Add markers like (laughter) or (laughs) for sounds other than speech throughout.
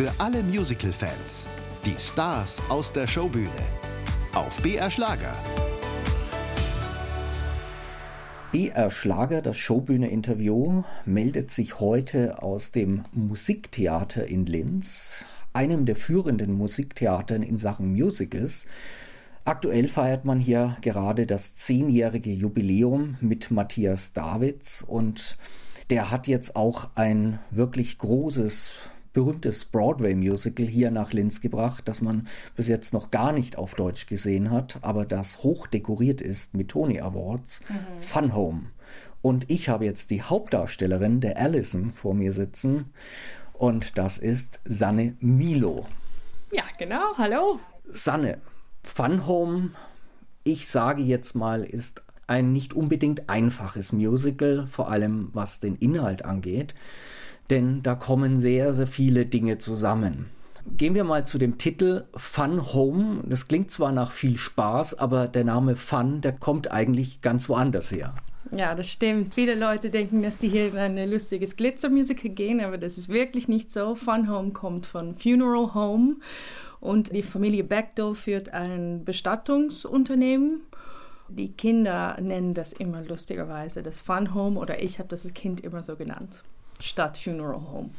Für alle Musical-Fans. Die Stars aus der Showbühne. Auf BR Schlager. BR Schlager, das Showbühne-Interview, meldet sich heute aus dem Musiktheater in Linz, einem der führenden Musiktheatern in Sachen Musicals. Aktuell feiert man hier gerade das zehnjährige Jubiläum mit Matthias Davids und der hat jetzt auch ein wirklich großes berühmtes Broadway-Musical hier nach Linz gebracht, das man bis jetzt noch gar nicht auf Deutsch gesehen hat, aber das hoch dekoriert ist mit Tony Awards, mhm. Fun Home. Und ich habe jetzt die Hauptdarstellerin der Allison vor mir sitzen und das ist Sanne Milo. Ja, genau, hallo. Sanne, Fun Home, ich sage jetzt mal, ist ein nicht unbedingt einfaches Musical, vor allem was den Inhalt angeht denn da kommen sehr, sehr viele Dinge zusammen. Gehen wir mal zu dem Titel Fun Home. Das klingt zwar nach viel Spaß, aber der Name Fun, der kommt eigentlich ganz woanders her. Ja, das stimmt. Viele Leute denken, dass die hier in ein lustiges Glitzermusical gehen, aber das ist wirklich nicht so. Fun Home kommt von Funeral Home und die Familie Bechtel führt ein Bestattungsunternehmen. Die Kinder nennen das immer lustigerweise das Fun Home oder ich habe das als Kind immer so genannt statt Funeral Home.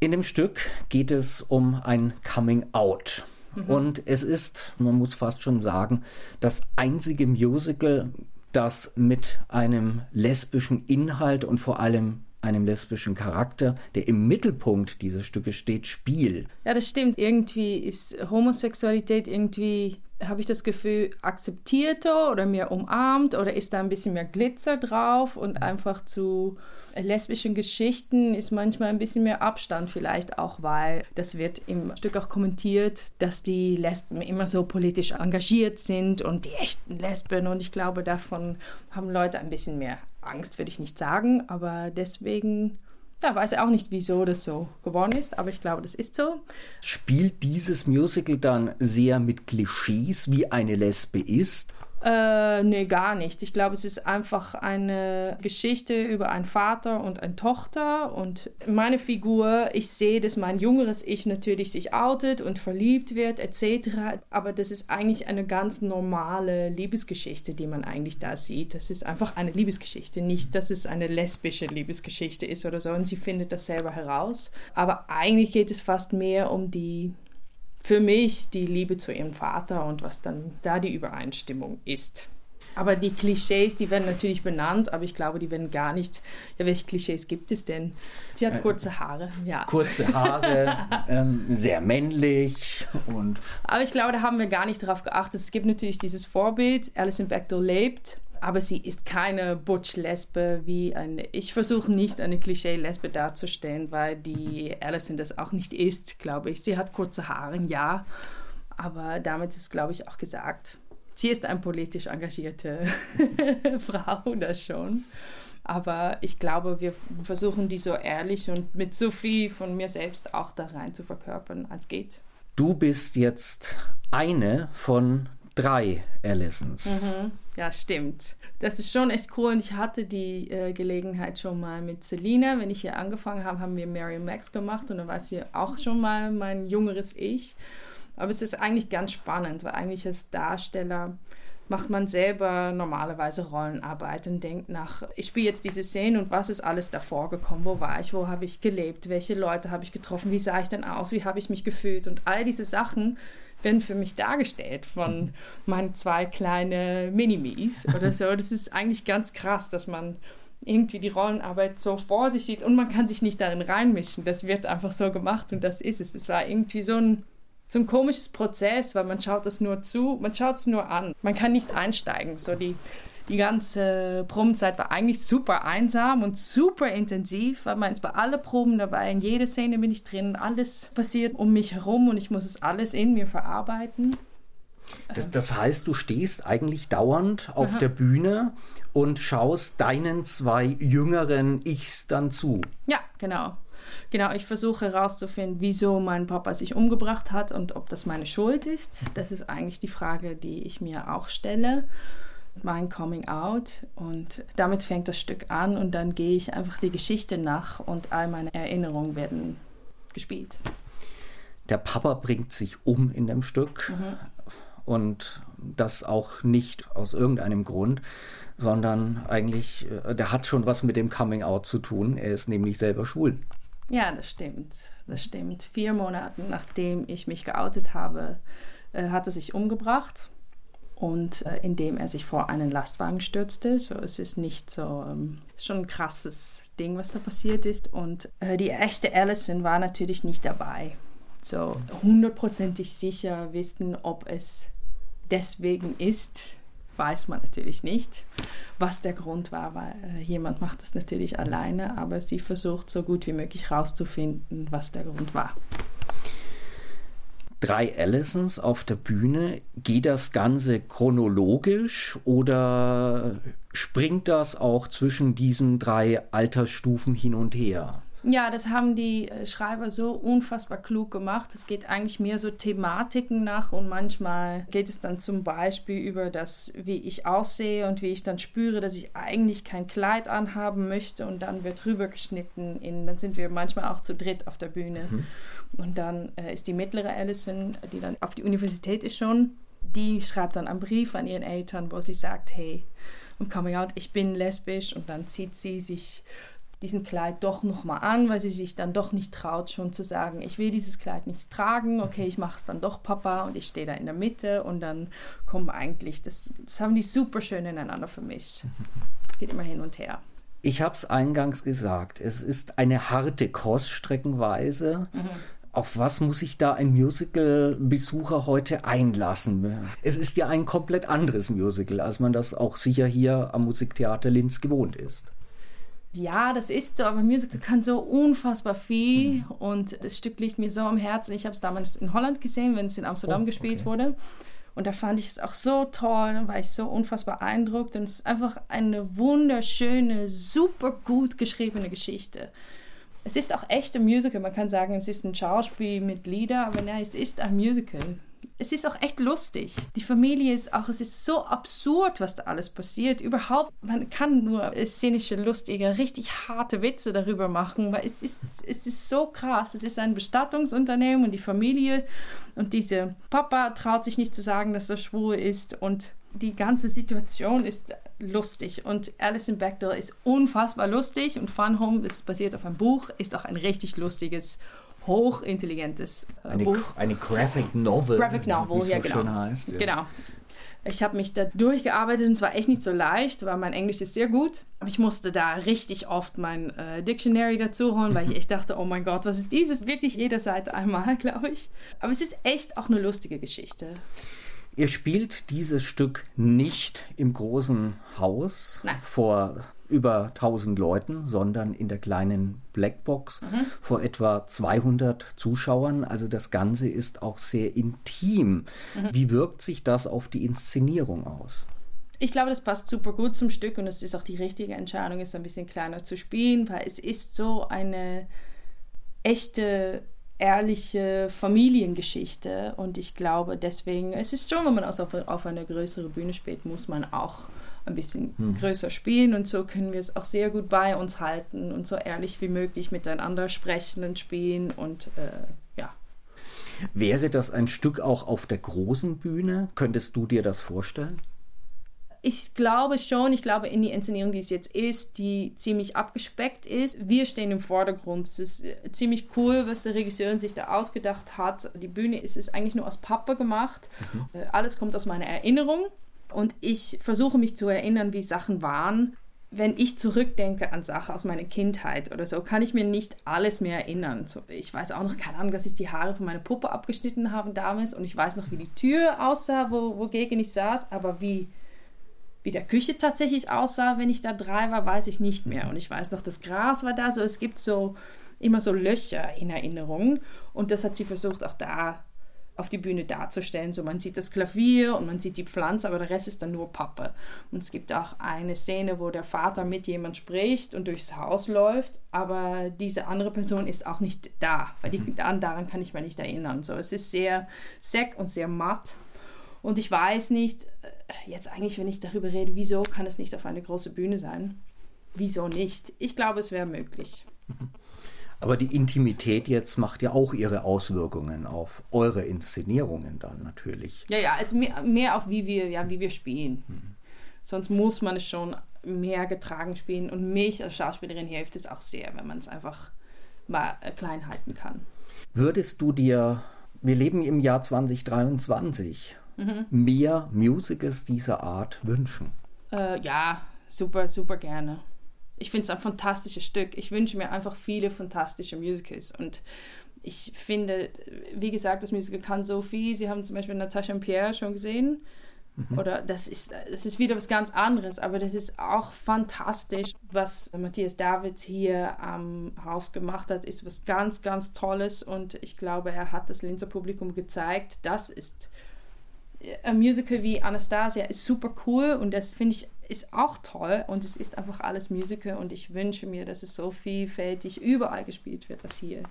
In dem Stück geht es um ein Coming Out. Mhm. Und es ist, man muss fast schon sagen, das einzige Musical, das mit einem lesbischen Inhalt und vor allem einem lesbischen Charakter, der im Mittelpunkt dieses Stückes steht, spielt. Ja, das stimmt. Irgendwie ist Homosexualität irgendwie, habe ich das Gefühl, akzeptierter oder mehr umarmt oder ist da ein bisschen mehr Glitzer drauf und einfach zu lesbischen Geschichten ist manchmal ein bisschen mehr Abstand vielleicht auch, weil das wird im Stück auch kommentiert, dass die Lesben immer so politisch engagiert sind und die echten Lesben und ich glaube, davon haben Leute ein bisschen mehr Angst, würde ich nicht sagen, aber deswegen ja, weiß auch nicht, wieso das so geworden ist, aber ich glaube, das ist so. Spielt dieses Musical dann sehr mit Klischees, wie eine Lesbe ist? Äh, nee, gar nicht. Ich glaube, es ist einfach eine Geschichte über einen Vater und eine Tochter. Und meine Figur, ich sehe, dass mein jüngeres Ich natürlich sich outet und verliebt wird, etc. Aber das ist eigentlich eine ganz normale Liebesgeschichte, die man eigentlich da sieht. Das ist einfach eine Liebesgeschichte. Nicht, dass es eine lesbische Liebesgeschichte ist oder so. Und sie findet das selber heraus. Aber eigentlich geht es fast mehr um die für mich die Liebe zu ihrem Vater und was dann da die Übereinstimmung ist. Aber die Klischees, die werden natürlich benannt, aber ich glaube, die werden gar nicht. Ja, welche Klischees gibt es denn? Sie hat äh, kurze Haare, ja. Kurze Haare, (laughs) ähm, sehr männlich und. Aber ich glaube, da haben wir gar nicht darauf geachtet. Es gibt natürlich dieses Vorbild, Alison Bechdel lebt aber sie ist keine Butch-Lesbe wie eine. Ich versuche nicht eine Klischee-Lesbe darzustellen, weil die Alison das auch nicht ist, glaube ich. Sie hat kurze Haare, ja, aber damit ist, glaube ich, auch gesagt. Sie ist eine politisch engagierte (laughs) Frau, das schon. Aber ich glaube, wir versuchen die so ehrlich und mit so viel von mir selbst auch da rein zu verkörpern, als geht. Du bist jetzt eine von drei Allisons. Mhm. Ja, stimmt. Das ist schon echt cool und ich hatte die äh, Gelegenheit schon mal mit Selina. Wenn ich hier angefangen habe, haben wir Mary Max gemacht und dann war sie auch schon mal mein jüngeres Ich. Aber es ist eigentlich ganz spannend, weil eigentlich als Darsteller macht man selber normalerweise Rollenarbeit und denkt nach, ich spiele jetzt diese Szene und was ist alles davor gekommen? Wo war ich? Wo habe ich gelebt? Welche Leute habe ich getroffen? Wie sah ich denn aus? Wie habe ich mich gefühlt? Und all diese Sachen werden für mich dargestellt von meinen zwei kleinen Minimis oder so. Das ist eigentlich ganz krass, dass man irgendwie die Rollenarbeit so vor sich sieht und man kann sich nicht darin reinmischen. Das wird einfach so gemacht und das ist es. Es war irgendwie so ein so ein komisches Prozess, weil man schaut das nur zu, man schaut es nur an. Man kann nicht einsteigen. So die, die ganze Probenzeit war eigentlich super einsam und super intensiv, weil man ist bei allen Proben dabei, in jeder Szene bin ich drin, alles passiert um mich herum und ich muss es alles in mir verarbeiten. Das, das heißt, du stehst eigentlich dauernd auf Aha. der Bühne und schaust deinen zwei jüngeren Ichs dann zu. Ja, genau. Genau, ich versuche herauszufinden, wieso mein Papa sich umgebracht hat und ob das meine Schuld ist. Das ist eigentlich die Frage, die ich mir auch stelle. Mein Coming Out und damit fängt das Stück an und dann gehe ich einfach die Geschichte nach und all meine Erinnerungen werden gespielt. Der Papa bringt sich um in dem Stück mhm. und das auch nicht aus irgendeinem Grund, sondern eigentlich, äh, der hat schon was mit dem Coming Out zu tun. Er ist nämlich selber schwul. Ja, das stimmt. Das stimmt. Vier Monate nachdem ich mich geoutet habe, äh, hat er sich umgebracht und äh, indem er sich vor einen Lastwagen stürzte. So, es ist nicht so ähm, schon ein krasses Ding, was da passiert ist. Und äh, die echte Allison war natürlich nicht dabei. So hundertprozentig sicher wissen, ob es deswegen ist, weiß man natürlich nicht, was der Grund war, weil äh, jemand macht das natürlich alleine, aber sie versucht so gut wie möglich herauszufinden, was der Grund war drei Allisons auf der Bühne. Geht das Ganze chronologisch oder springt das auch zwischen diesen drei Altersstufen hin und her? Ja, das haben die äh, Schreiber so unfassbar klug gemacht. Es geht eigentlich mehr so Thematiken nach und manchmal geht es dann zum Beispiel über das, wie ich aussehe und wie ich dann spüre, dass ich eigentlich kein Kleid anhaben möchte und dann wird rübergeschnitten. In, dann sind wir manchmal auch zu dritt auf der Bühne. Mhm. Und dann äh, ist die mittlere Allison, die dann auf die Universität ist schon, die schreibt dann einen Brief an ihren Eltern, wo sie sagt, hey, und Coming Out, ich bin lesbisch und dann zieht sie sich diesen Kleid doch nochmal an, weil sie sich dann doch nicht traut, schon zu sagen, ich will dieses Kleid nicht tragen, okay, ich mache es dann doch Papa und ich stehe da in der Mitte und dann kommen eigentlich, das, das haben die super schön ineinander vermischt. (laughs) Geht immer hin und her. Ich habe es eingangs gesagt, es ist eine harte Kost streckenweise. Mhm. Auf was muss sich da ein Musical-Besucher heute einlassen? Es ist ja ein komplett anderes Musical, als man das auch sicher hier am Musiktheater Linz gewohnt ist. Ja, das ist so, aber Musical kann so unfassbar viel mhm. und das Stück liegt mir so am Herzen. Ich habe es damals in Holland gesehen, wenn es in Amsterdam oh, gespielt okay. wurde. Und da fand ich es auch so toll, da war ich so unfassbar beeindruckt. Und es ist einfach eine wunderschöne, super gut geschriebene Geschichte. Es ist auch echt ein Musical. Man kann sagen, es ist ein Schauspiel mit Lieder, aber nein, es ist ein Musical es ist auch echt lustig. Die Familie ist auch, es ist so absurd, was da alles passiert. Überhaupt, man kann nur szenische, lustige, richtig harte Witze darüber machen, weil es ist, es ist so krass. Es ist ein Bestattungsunternehmen und die Familie und dieser Papa traut sich nicht zu sagen, dass er schwul ist und die ganze Situation ist lustig und Alison Bechdel ist unfassbar lustig und Fun Home ist basiert auf einem Buch, ist auch ein richtig lustiges hochintelligentes äh, eine, Buch. Eine Graphic Novel. Graphic Novel, ja, so genau. Heißt, ja. Genau. Ich habe mich da durchgearbeitet und es war echt nicht so leicht, weil mein Englisch ist sehr gut. Aber ich musste da richtig oft mein äh, Dictionary dazu holen, weil ich echt dachte, oh mein Gott, was ist dieses? Wirklich jede Seite einmal, (laughs) glaube ich. Aber es ist echt auch eine lustige Geschichte. Ihr spielt dieses Stück nicht im großen Haus Nein. vor über 1000 Leuten, sondern in der kleinen Blackbox mhm. vor etwa 200 Zuschauern. Also das Ganze ist auch sehr intim. Mhm. Wie wirkt sich das auf die Inszenierung aus? Ich glaube, das passt super gut zum Stück und es ist auch die richtige Entscheidung, es ein bisschen kleiner zu spielen, weil es ist so eine echte ehrliche Familiengeschichte und ich glaube deswegen, es ist schon, wenn man auf, auf eine größere Bühne spielt, muss man auch ein bisschen hm. größer spielen und so können wir es auch sehr gut bei uns halten und so ehrlich wie möglich miteinander sprechen und spielen und äh, ja. Wäre das ein Stück auch auf der großen Bühne? Könntest du dir das vorstellen? Ich glaube schon, ich glaube in die Inszenierung, die es jetzt ist, die ziemlich abgespeckt ist. Wir stehen im Vordergrund. Es ist äh, ziemlich cool, was der Regisseur sich da ausgedacht hat. Die Bühne ist, ist eigentlich nur aus Pappe gemacht. Mhm. Äh, alles kommt aus meiner Erinnerung. Und ich versuche mich zu erinnern, wie Sachen waren. Wenn ich zurückdenke an Sachen aus meiner Kindheit oder so, kann ich mir nicht alles mehr erinnern. Ich weiß auch noch, keine Ahnung, dass ich die Haare von meiner Puppe abgeschnitten habe damals und ich weiß noch, wie die Tür aussah, wo, wogegen ich saß, aber wie, wie der Küche tatsächlich aussah, wenn ich da drei war, weiß ich nicht mehr. Und ich weiß noch, das Gras war da, so es gibt so immer so Löcher in Erinnerung und das hat sie versucht auch da auf die Bühne darzustellen. So, man sieht das Klavier und man sieht die Pflanze, aber der Rest ist dann nur Pappe. Und es gibt auch eine Szene, wo der Vater mit jemand spricht und durchs Haus läuft, aber diese andere Person ist auch nicht da, weil die, daran kann ich mich nicht erinnern. So, es ist sehr sec und sehr matt. Und ich weiß nicht, jetzt eigentlich, wenn ich darüber rede, wieso kann es nicht auf eine große Bühne sein? Wieso nicht? Ich glaube, es wäre möglich. (laughs) Aber die Intimität jetzt macht ja auch ihre Auswirkungen auf eure Inszenierungen dann natürlich. Ja, ja, es ist mehr, mehr auf wie wir, ja, wie wir spielen. Mhm. Sonst muss man es schon mehr getragen spielen und mich als Schauspielerin hilft es auch sehr, wenn man es einfach mal äh, klein halten kann. Würdest du dir, wir leben im Jahr 2023, mhm. mehr Musicals dieser Art wünschen? Äh, ja, super, super gerne. Ich finde es ein fantastisches Stück. Ich wünsche mir einfach viele fantastische Musicals. Und ich finde, wie gesagt, das Musical kann so viel. Sie haben zum Beispiel Natascha und Pierre schon gesehen. Mhm. Oder das ist, das ist wieder was ganz anderes, aber das ist auch fantastisch, was Matthias Davids hier am Haus gemacht hat, ist was ganz, ganz Tolles und ich glaube, er hat das Linzer Publikum gezeigt, das ist ein Musical wie Anastasia ist super cool und das finde ich ist auch toll und es ist einfach alles Musical und ich wünsche mir, dass es so vielfältig überall gespielt wird als hier.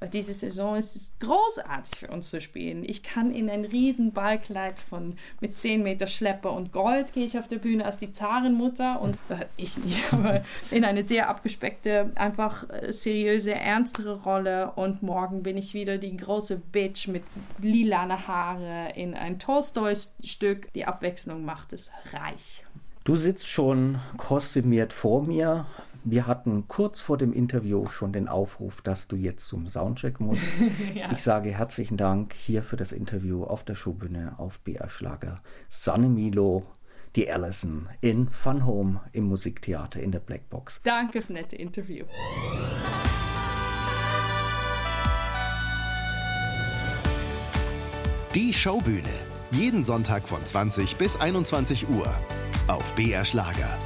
Weil diese Saison ist es großartig für uns zu spielen. Ich kann in ein riesen Ballkleid von mit 10 Meter Schlepper und Gold gehe ich auf der Bühne als die Zarenmutter und äh, ich nicht, (laughs) aber in eine sehr abgespeckte, einfach äh, seriöse, ernstere Rolle und morgen bin ich wieder die große Bitch mit lilane Haare in ein Tolstoi-Stück. Die Abwechslung macht es reich. Du sitzt schon kostümiert vor mir. Wir hatten kurz vor dem Interview schon den Aufruf, dass du jetzt zum Soundcheck musst. (laughs) ja. Ich sage herzlichen Dank hier für das Interview auf der Showbühne auf BR Schlager. Sanne Milo, die Allison in Fun Home im Musiktheater in der Blackbox. Danke fürs nette Interview. Die Showbühne. Jeden Sonntag von 20 bis 21 Uhr auf BR Schlager.